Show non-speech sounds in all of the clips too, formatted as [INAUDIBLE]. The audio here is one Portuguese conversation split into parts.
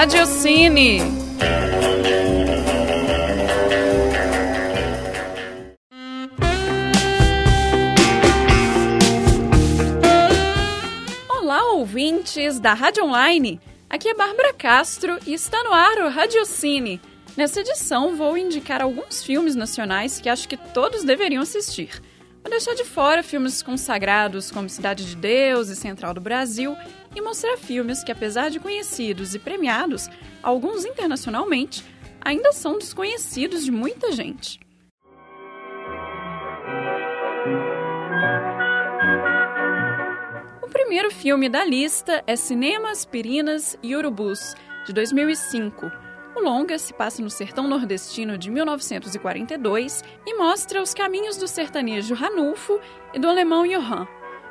Radiocine. Olá, ouvintes da Rádio Online. Aqui é Bárbara Castro e está no ar o Radiocine. Nessa edição, vou indicar alguns filmes nacionais que acho que todos deveriam assistir. Vou deixar de fora filmes consagrados como Cidade de Deus e Central do Brasil e mostrar filmes que, apesar de conhecidos e premiados, alguns internacionalmente, ainda são desconhecidos de muita gente. O primeiro filme da lista é Cinema, Aspirinas e Urubus, de 2005 o longa se passa no sertão nordestino de 1942 e mostra os caminhos do sertanejo Ranulfo e do alemão Johann.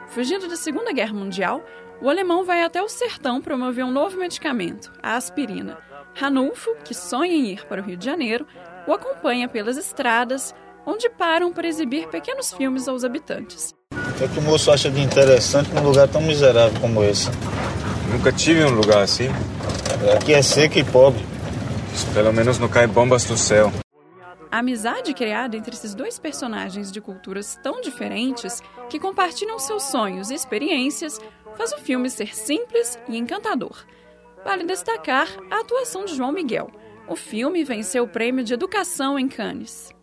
Fugindo da Segunda Guerra Mundial, o alemão vai até o sertão promover um novo medicamento, a aspirina. Ranulfo, que sonha em ir para o Rio de Janeiro, o acompanha pelas estradas, onde param para exibir pequenos filmes aos habitantes. O que, o moço acha de interessante num lugar tão miserável como esse? Nunca tive um lugar assim. Aqui é seco e pobre. Pelo menos não cai bombas do céu. A amizade criada entre esses dois personagens de culturas tão diferentes, que compartilham seus sonhos e experiências, faz o filme ser simples e encantador. Vale destacar a atuação de João Miguel. O filme venceu o prêmio de Educação em Cannes.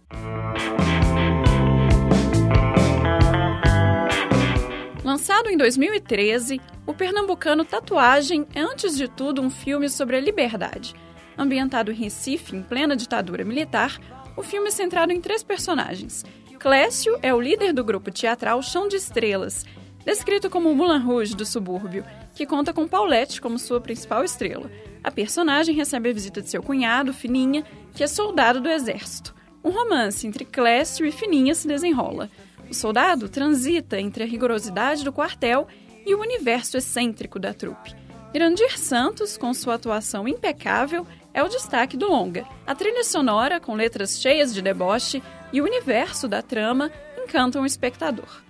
Lançado em 2013, o pernambucano Tatuagem é, antes de tudo, um filme sobre a liberdade ambientado em Recife, em plena ditadura militar, o filme é centrado em três personagens. Clécio é o líder do grupo teatral Chão de Estrelas, descrito como o Moulin Rouge do subúrbio, que conta com Paulette como sua principal estrela. A personagem recebe a visita de seu cunhado, Fininha, que é soldado do exército. Um romance entre Clécio e Fininha se desenrola. O soldado transita entre a rigorosidade do quartel e o universo excêntrico da trupe. Irandir Santos, com sua atuação impecável, é o destaque do longa. A trilha sonora, com letras cheias de deboche, e o universo da trama encantam o espectador.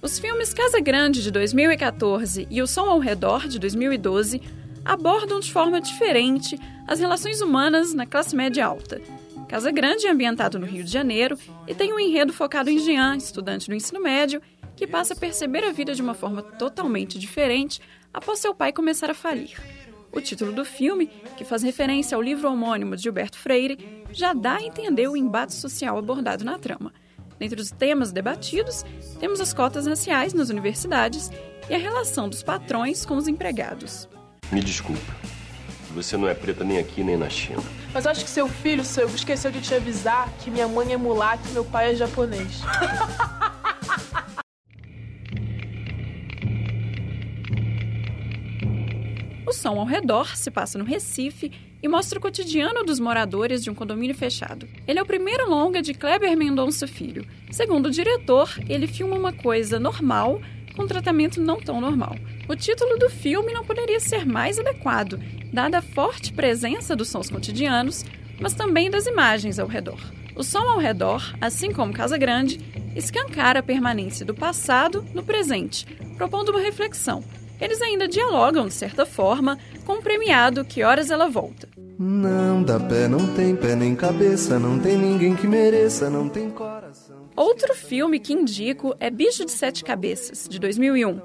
Os filmes Casa Grande de 2014 e O Som ao Redor de 2012 abordam de forma diferente as relações humanas na classe média alta. Casa Grande é ambientado no Rio de Janeiro e tem um enredo focado em Jean, estudante do ensino médio, que passa a perceber a vida de uma forma totalmente diferente após seu pai começar a falir. O título do filme, que faz referência ao livro homônimo de Gilberto Freire, já dá a entender o embate social abordado na trama. Dentre os temas debatidos, temos as cotas raciais nas universidades e a relação dos patrões com os empregados. Me desculpa. Você não é preta nem aqui nem na China. Mas acho que seu filho, seu, esqueceu de te avisar que minha mãe é mulata e meu pai é japonês. [LAUGHS] O som ao redor se passa no Recife e mostra o cotidiano dos moradores de um condomínio fechado. Ele é o primeiro longa de Kleber Mendonça Filho. Segundo o diretor, ele filma uma coisa normal com um tratamento não tão normal. O título do filme não poderia ser mais adequado, dada a forte presença dos sons cotidianos, mas também das imagens ao redor. O som ao redor, assim como Casa Grande, escancara a permanência do passado no presente, propondo uma reflexão eles ainda dialogam, de certa forma, com o premiado Que Horas Ela Volta. Não dá pé, não tem pé nem cabeça, não tem ninguém que mereça, não tem coração. Outro filme que indico é Bicho de Sete Cabeças, de 2001.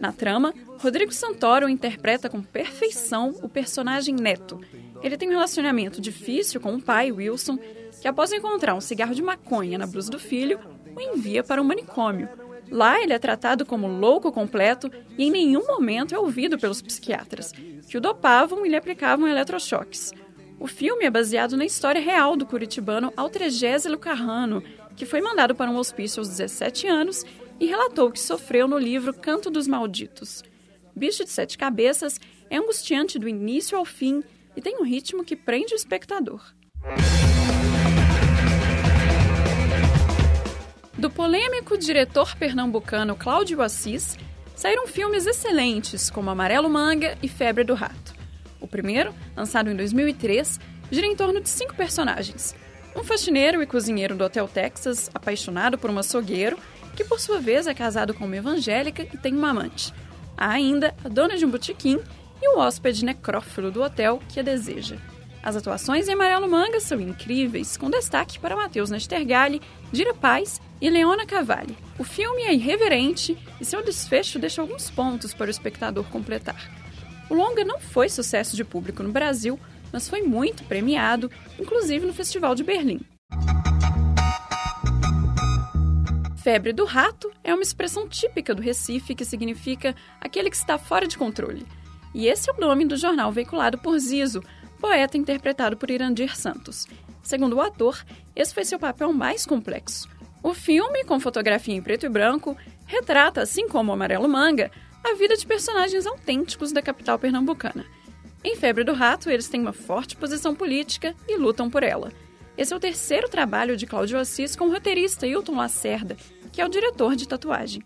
Na trama, Rodrigo Santoro interpreta com perfeição o personagem Neto. Ele tem um relacionamento difícil com o pai, Wilson, que após encontrar um cigarro de maconha na blusa do filho, o envia para um manicômio, Lá ele é tratado como louco completo e em nenhum momento é ouvido pelos psiquiatras, que o dopavam e lhe aplicavam eletrochoques. O filme é baseado na história real do curitibano Altregésilo Carrano, que foi mandado para um hospício aos 17 anos e relatou que sofreu no livro Canto dos Malditos. Bicho de Sete Cabeças é angustiante do início ao fim e tem um ritmo que prende o espectador. Polêmico diretor pernambucano Cláudio Assis, saíram filmes excelentes como Amarelo Manga e Febre do Rato. O primeiro, lançado em 2003, gira em torno de cinco personagens. Um faxineiro e cozinheiro do Hotel Texas, apaixonado por um açougueiro, que por sua vez é casado com uma evangélica e tem uma amante. Há ainda a dona de um botequim e o hóspede necrófilo do hotel que a deseja. As atuações em Amarelo Manga são incríveis, com destaque para Matheus Nastergalli, Dira Paz e Leona Cavalli. O filme é irreverente e seu desfecho deixa alguns pontos para o espectador completar. O longa não foi sucesso de público no Brasil, mas foi muito premiado, inclusive no Festival de Berlim. Febre do rato é uma expressão típica do Recife que significa aquele que está fora de controle. E esse é o nome do jornal veiculado por Zizo, poeta interpretado por Irandir Santos. Segundo o ator, esse foi seu papel mais complexo. O filme, com fotografia em preto e branco, retrata, assim como o Amarelo Manga, a vida de personagens autênticos da capital pernambucana. Em Febre do Rato, eles têm uma forte posição política e lutam por ela. Esse é o terceiro trabalho de Cláudio Assis com o roteirista Hilton Lacerda, que é o diretor de tatuagem.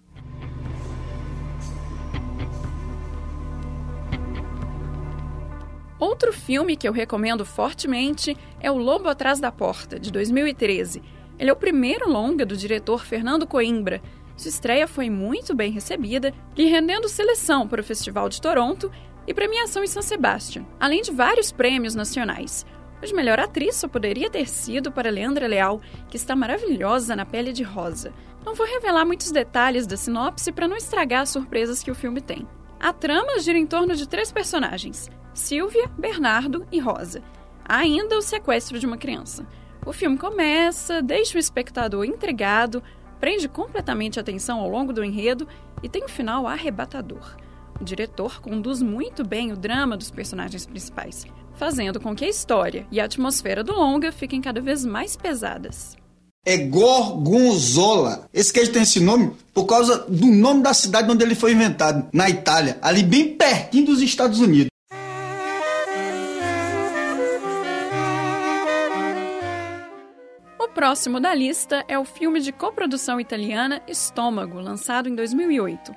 Outro filme que eu recomendo fortemente é O Lobo Atrás da Porta, de 2013. Ele é o primeiro longa do diretor Fernando Coimbra. Sua estreia foi muito bem recebida, lhe rendendo seleção para o Festival de Toronto e premiação em São Sebastião, além de vários prêmios nacionais. O de melhor atriz só poderia ter sido para Leandra Leal, que está maravilhosa na pele de rosa. Não vou revelar muitos detalhes da sinopse para não estragar as surpresas que o filme tem. A trama gira em torno de três personagens: Silvia, Bernardo e Rosa. Há ainda o sequestro de uma criança. O filme começa, deixa o espectador intrigado, prende completamente a atenção ao longo do enredo e tem um final arrebatador. O diretor conduz muito bem o drama dos personagens principais, fazendo com que a história e a atmosfera do longa fiquem cada vez mais pesadas. É Gorgonzola. Esse queijo tem esse nome por causa do nome da cidade onde ele foi inventado, na Itália, ali bem pertinho dos Estados Unidos. próximo da lista é o filme de coprodução italiana Estômago, lançado em 2008.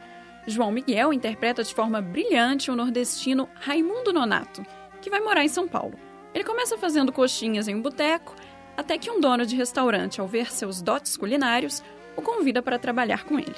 João Miguel interpreta de forma brilhante o nordestino Raimundo Nonato, que vai morar em São Paulo. Ele começa fazendo coxinhas em um boteco, até que um dono de restaurante, ao ver seus dotes culinários, o convida para trabalhar com ele.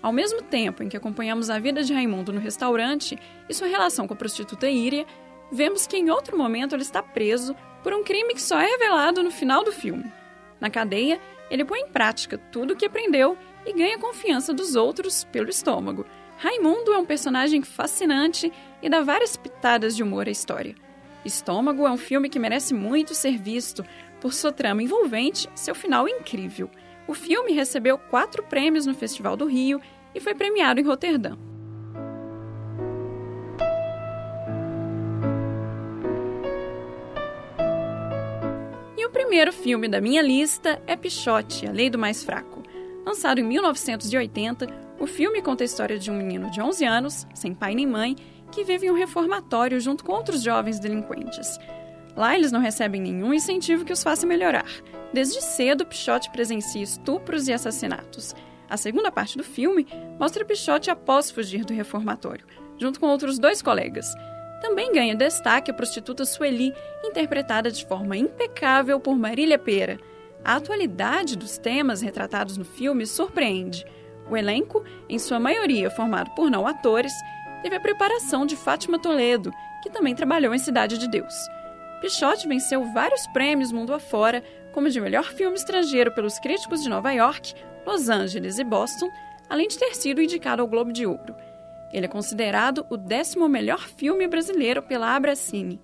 Ao mesmo tempo em que acompanhamos a vida de Raimundo no restaurante e sua relação com a prostituta Íria, vemos que em outro momento ele está preso por um crime que só é revelado no final do filme. Na cadeia, ele põe em prática tudo o que aprendeu e ganha confiança dos outros pelo estômago. Raimundo é um personagem fascinante e dá várias pitadas de humor à história. Estômago é um filme que merece muito ser visto por sua trama envolvente e seu final incrível. O filme recebeu quatro prêmios no Festival do Rio e foi premiado em Roterdã. primeiro filme da minha lista é Pichote, A Lei do Mais Fraco. Lançado em 1980, o filme conta a história de um menino de 11 anos, sem pai nem mãe, que vive em um reformatório junto com outros jovens delinquentes. Lá eles não recebem nenhum incentivo que os faça melhorar. Desde cedo, Pichote presencia estupros e assassinatos. A segunda parte do filme mostra Pichote após fugir do reformatório, junto com outros dois colegas. Também ganha destaque a prostituta Sueli, interpretada de forma impecável por Marília Pera. A atualidade dos temas retratados no filme surpreende. O elenco, em sua maioria formado por não atores, teve a preparação de Fátima Toledo, que também trabalhou em Cidade de Deus. Pichote venceu vários prêmios mundo afora, como de melhor filme estrangeiro pelos críticos de Nova York, Los Angeles e Boston, além de ter sido indicado ao Globo de Ouro. Ele é considerado o décimo melhor filme brasileiro pela Abracine.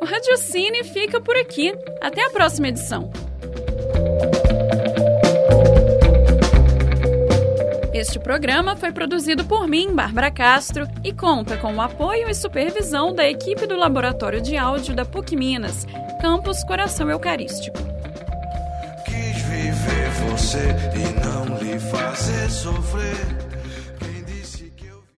O Radiocine fica por aqui. Até a próxima edição. Este programa foi produzido por mim, Bárbara Castro, e conta com o apoio e supervisão da equipe do Laboratório de Áudio da PUC Minas, Campus Coração Eucarístico. Quis viver você e não lhe fazer sofrer.